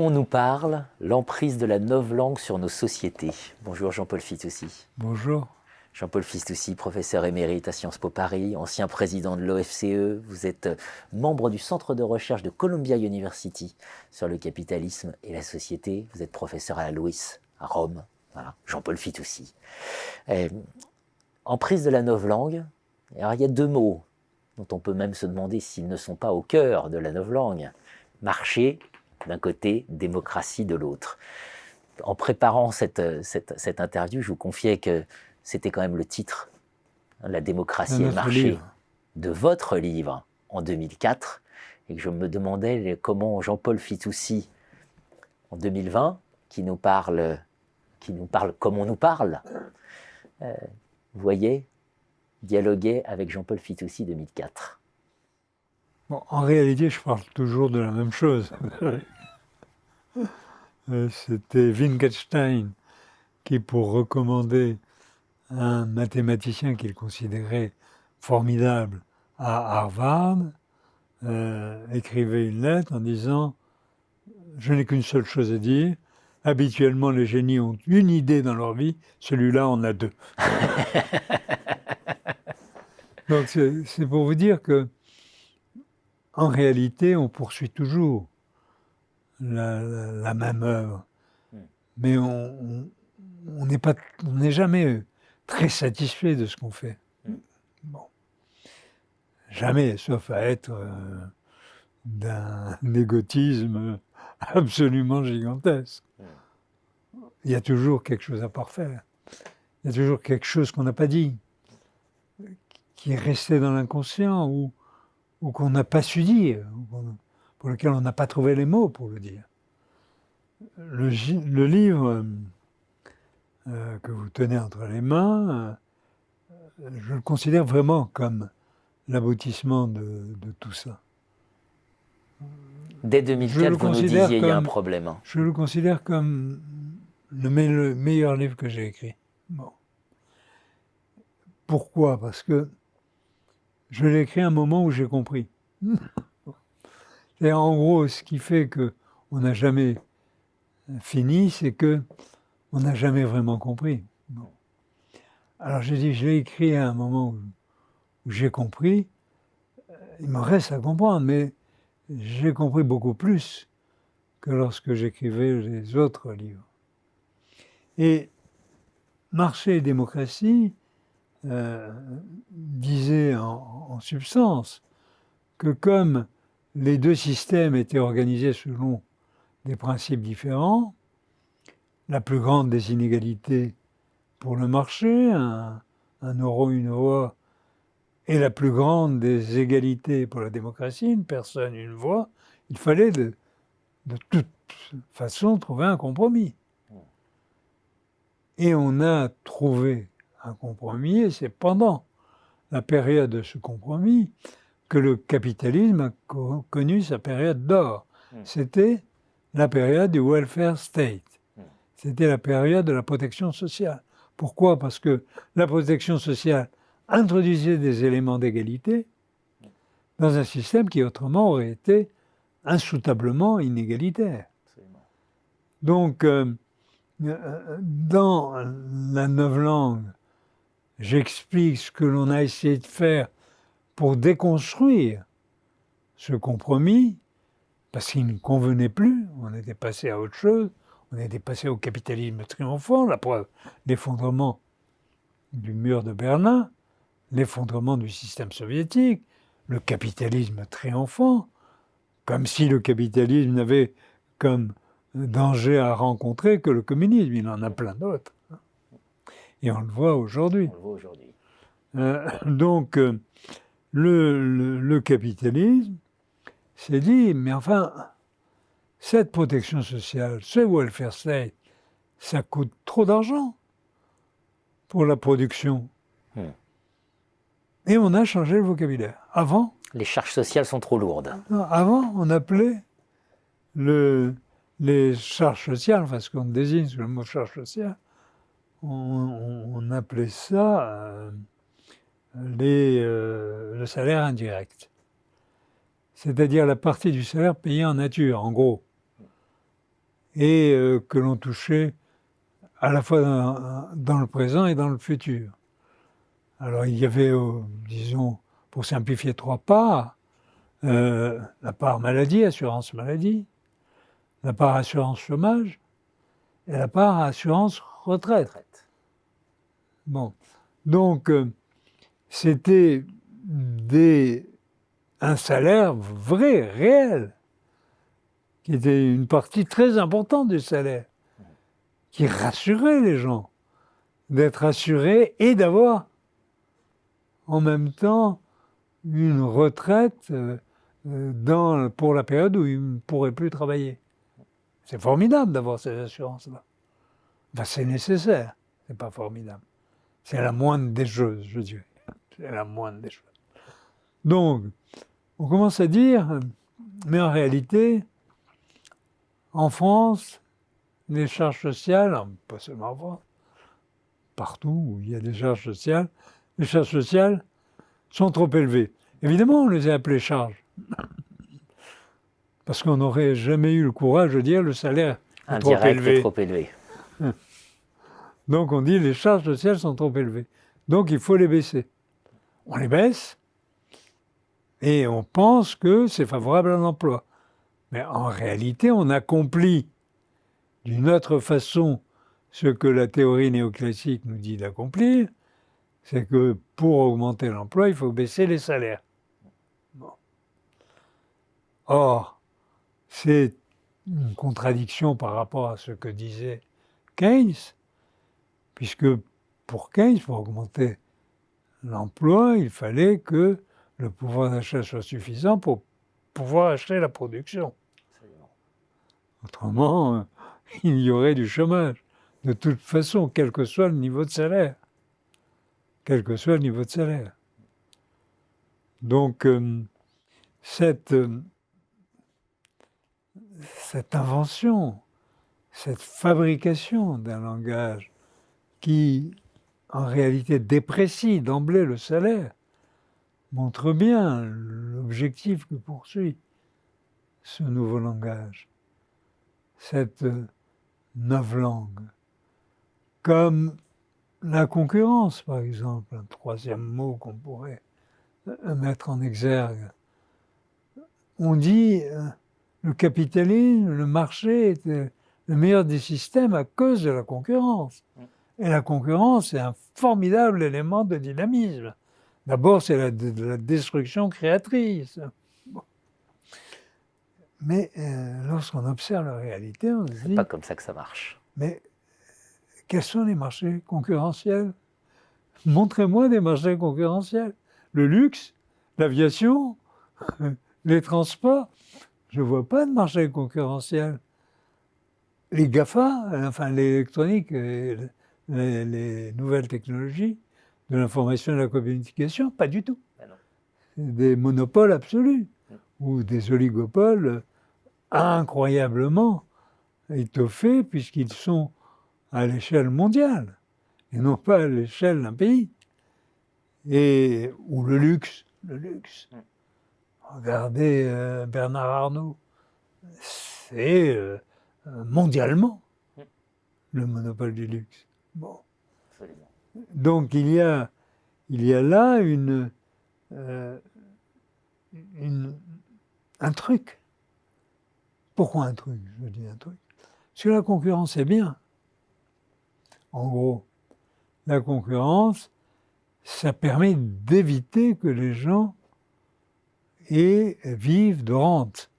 Comme on nous parle, l'emprise de la langue sur nos sociétés? Bonjour Jean-Paul Fitoussi. Bonjour. Jean-Paul Fitoussi, professeur émérite à Sciences Po Paris, ancien président de l'OFCE. Vous êtes membre du centre de recherche de Columbia University sur le capitalisme et la société. Vous êtes professeur à la Louis, à Rome. Voilà. Jean-Paul Fitoussi. Euh, emprise de la langue. Alors il y a deux mots dont on peut même se demander s'ils ne sont pas au cœur de la langue. Marché d'un côté, démocratie de l'autre. En préparant cette, cette, interview, je vous confiais que c'était quand même le titre, hein, La démocratie et le marché, de votre livre en 2004, et que je me demandais comment Jean-Paul Fitoussi, en 2020, qui nous parle, qui nous parle comme on nous parle, euh, voyez, dialoguait avec Jean-Paul Fitoussi 2004 en réalité, je parle toujours de la même chose. Euh, c'était Wittgenstein qui, pour recommander un mathématicien qu'il considérait formidable à Harvard, euh, écrivait une lettre en disant Je n'ai qu'une seule chose à dire. Habituellement, les génies ont une idée dans leur vie, celui-là en a deux. Donc, c'est pour vous dire que en réalité, on poursuit toujours la, même œuvre. Hmm. Mais on n'est on n'est jamais très satisfait de ce qu'on fait. Hmm. Bon. Jamais, sauf à être euh, d'un égotisme absolument gigantesque. Hmm. Il y a toujours quelque chose à parfaire. Il y a toujours quelque chose qu'on n'a pas dit, qui est resté dans l'inconscient ou ou qu'on n'a pas su dire, pour lequel on n'a pas trouvé les mots pour le dire. Le, livre euh, que vous tenez entre les mains, euh, je le considère vraiment comme l'aboutissement de, tout ça. Dès 2004, vous nous disiez qu'il y a un problème. Hein. Je le considère comme le, meilleur livre que j'ai écrit. Bon. Pourquoi? Parce que je l'ai écrit à un moment où j'ai compris. Et en gros, ce qui fait que on n'a jamais fini, c'est que on n'a jamais vraiment compris. Alors j'ai dit, je l'ai écrit à un moment où, j'ai compris. Il me reste à comprendre, mais j'ai compris beaucoup plus que lorsque j'écrivais les autres livres. Et Marché et démocratie, euh, disait en, substance que comme les deux systèmes étaient organisés selon des principes différents, la plus grande des inégalités pour le marché, un, euro, une voix, et la plus grande des égalités pour la démocratie, une personne, une voix, il fallait de, de toute façon trouver un compromis. Et on a trouvé un compromis, et c'est pendant la période de ce compromis que le capitalisme a connu sa période d'or. Hmm. C'était la période du welfare state. Hmm. C'était la période de la protection sociale. Pourquoi? Parce que la protection sociale introduisait des éléments d'égalité dans un système qui autrement aurait été insoutablement inégalitaire. Donc, euh, euh, dans la langue j'explique ce que l'on a essayé de faire pour déconstruire ce compromis, parce qu'il ne convenait plus, on était passé à autre chose, on était passé au capitalisme triomphant, la preuve, l'effondrement du mur de Berlin, l'effondrement du système soviétique, le capitalisme triomphant, comme si le capitalisme n'avait comme danger à rencontrer que le communisme, il en a plein d'autres. Et on le voit aujourd'hui. Euh, donc, euh, le, capitalisme s'est dit, mais enfin, cette protection sociale, ce welfare state, ça coûte trop d'argent pour la production. Hmm. Et on a changé le vocabulaire. Avant. Les charges sociales sont trop lourdes. avant, on appelait le, les charges sociales, enfin ce qu'on désigne sous le mot charge sociale, on, appelait ça euh, euh, le salaire indirect. C'est-à-dire la partie du salaire payé en nature, en gros. et euh, que l'on touchait à la fois dans, le présent et dans le futur. Alors il y avait, disons, pour simplifier, trois parts. La part maladie, assurance maladie, la part assurance chômage et la part assurance retraite. Bon, donc c'était un salaire vrai, réel qui était une partie très importante du salaire, qui rassurait les gens, d'être assurés et d'avoir en même temps une retraite euh, euh, pour la période où ils ne pourraient plus travailler. C'est formidable d'avoir ces assurances-là. C'est nécessaire, c'est pas formidable. C'est la moindre des choses, je dirais. C'est la moindre des choses. Donc, on commence à dire, mais en réalité, en France, les charges sociales, pas seulement en France, partout où il y a des charges sociales, les charges sociales sont trop élevées. Évidemment, on les a appelées charges. Parce qu'on n'aurait jamais eu le courage de dire le salaire est trop élevé. Est trop élevé. Donc on dit les charges sociales sont trop élevées. Donc il faut les baisser. On les baisse et on pense que c'est favorable à l'emploi. Mais en réalité, on accomplit d'une autre façon ce que la théorie néoclassique nous dit d'accomplir, c'est que pour augmenter l'emploi, il faut baisser les salaires. Or, c'est une contradiction par rapport à ce que disait Keynes, puisque pour Keynes, pour augmenter l'emploi, il fallait que le pouvoir d'achat soit suffisant pour pouvoir acheter la production. Autrement, euh, il y aurait du chômage. De toute façon, quel que soit le niveau de salaire. Quel que soit le niveau de salaire. Donc, euh, cette, euh, cette invention, cette fabrication d'un langage qui, en réalité, déprécie d'emblée le salaire, montre bien l'objectif que poursuit ce nouveau langage cette neuf langue, comme la concurrence, par exemple, un troisième mot qu'on pourrait euh, mettre en exergue. On dit euh, le capitalisme, le marché euh, le meilleur des systèmes à cause de la concurrence. Et la concurrence est un formidable élément de dynamisme. D'abord, c'est la, la, destruction créatrice. Mais euh, lorsqu'on observe la réalité, on se dit. C'est pas comme ça que ça marche. Mais quels sont les marchés concurrentiels? Montrez-moi des marchés concurrentiels. Le luxe, l'aviation, les transports. Je ne vois pas de marché concurrentiel. Les GAFA, enfin l'électronique, les, les, nouvelles technologies de l'information et de la communication, pas du tout. Ben des monopoles absolus mm. ou des oligopoles incroyablement étoffés puisqu'ils sont à l'échelle mondiale et non pas à l'échelle d'un pays. Et, ou le luxe, le luxe. Mm. Regardez euh, Bernard Arnault, c'est euh, mondialement mm. le monopole du luxe. Bon. Donc il y a, il y a là une, euh, une un truc pourquoi un truc? Je dis un truc. Parce que la concurrence est bien. En gros, la concurrence, ça permet d'éviter que les gens aient, vivent de rente.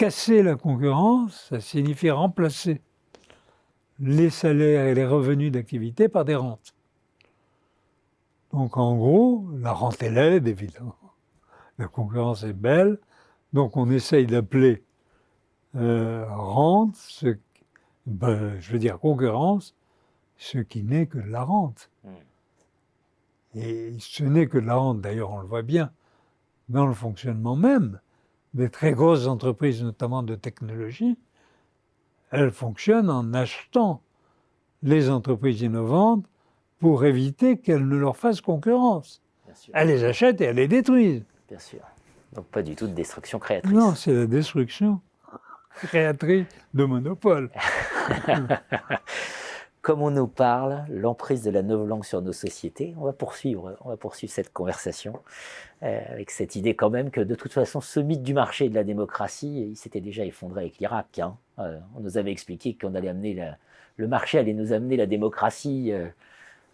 Casser la concurrence, ça signifie remplacer les salaires et les revenus d'activité par des rentes. Donc en gros, la rente est laide, évidemment. La concurrence est belle, donc on essaye d'appeler euh, rente, ce, ben, je veux dire concurrence, ce qui n'est que de la rente. Hmm. Et ce n'est que de la rente, d'ailleurs on le voit bien dans le fonctionnement même des très grosses entreprises, notamment de technologie, elles fonctionnent en achetant les entreprises innovantes pour éviter qu'elles ne leur fassent concurrence. Elles les achètent et elles les détruisent. Bien sûr. Donc pas du tout de destruction créatrice. Non, c'est la destruction créatrice de monopole. Comme on nous parle, l'emprise de la nouvelle langue sur nos sociétés, on va poursuivre, on va poursuivre cette conversation euh, avec cette idée quand même que de toute façon, ce mythe du marché et de la démocratie, il s'était déjà effondré avec l'Irak. Hein. Euh, on nous avait expliqué qu'on allait amener le marché allait nous amener la démocratie euh,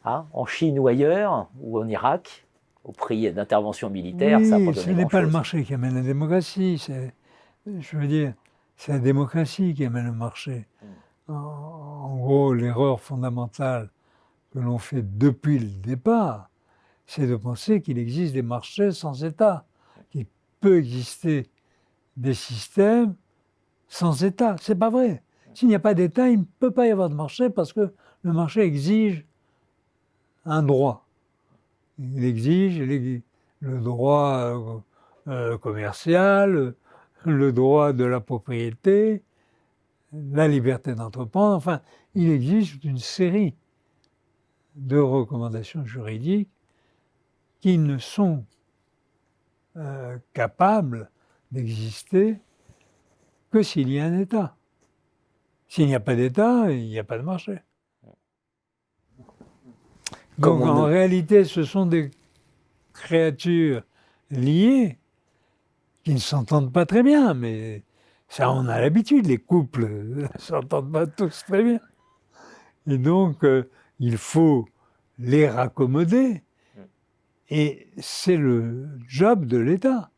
hein, en Chine ou ailleurs, ou en Irak, au prix d'intervention militaire. Oui, ce n'est pas le marché qui amène la démocratie, je veux dire, c'est la démocratie qui amène le marché. Hmm. En, gros, l'erreur fondamentale que l'on fait depuis le départ, c'est de penser qu'il existe des marchés sans État, qu'il peut exister des systèmes sans État. C'est pas vrai. S'il n'y a pas d'État, il ne peut pas y avoir de marché parce que le marché exige un droit. Il exige le droit euh, euh, commercial, le droit de la propriété, la liberté d'entreprendre. Enfin, il existe une série de recommandations juridiques qui ne sont euh, capables d'exister que s'il y a un État. S'il n'y a pas d'État, il n'y a pas de marché. Donc en réalité, ce sont des créatures liées qui ne s'entendent pas très bien, mais ça, on a l'habitude, les couples ne s'entendent pas tous très bien. Et donc, euh, il faut les raccommoder. Et c'est le job de l'État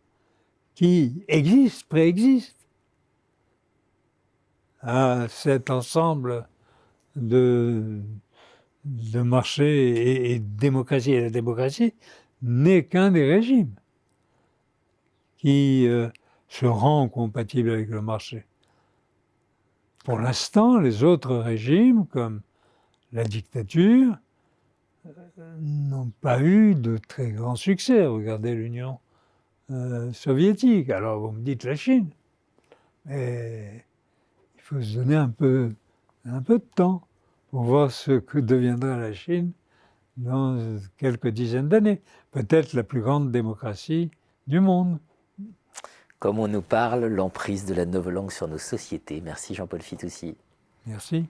qui existe, préexiste à cet ensemble de, de marché et, de démocratie. Et la démocratie n'est qu'un des régimes qui euh, se rend compatible avec le marché. Pour l'instant, les autres régimes, comme la dictature, euh, n'ont pas eu de très grand succès. Regardez l'Union euh, soviétique. Alors vous me dites la Chine. Mais il faut se donner un peu, un peu de temps pour voir ce que deviendra la Chine dans quelques dizaines d'années. Peut-être la plus grande démocratie du monde. Comme on nous parle, l'emprise de la nouvelle langue sur nos sociétés. Merci Jean-Paul Fitoussi. Merci.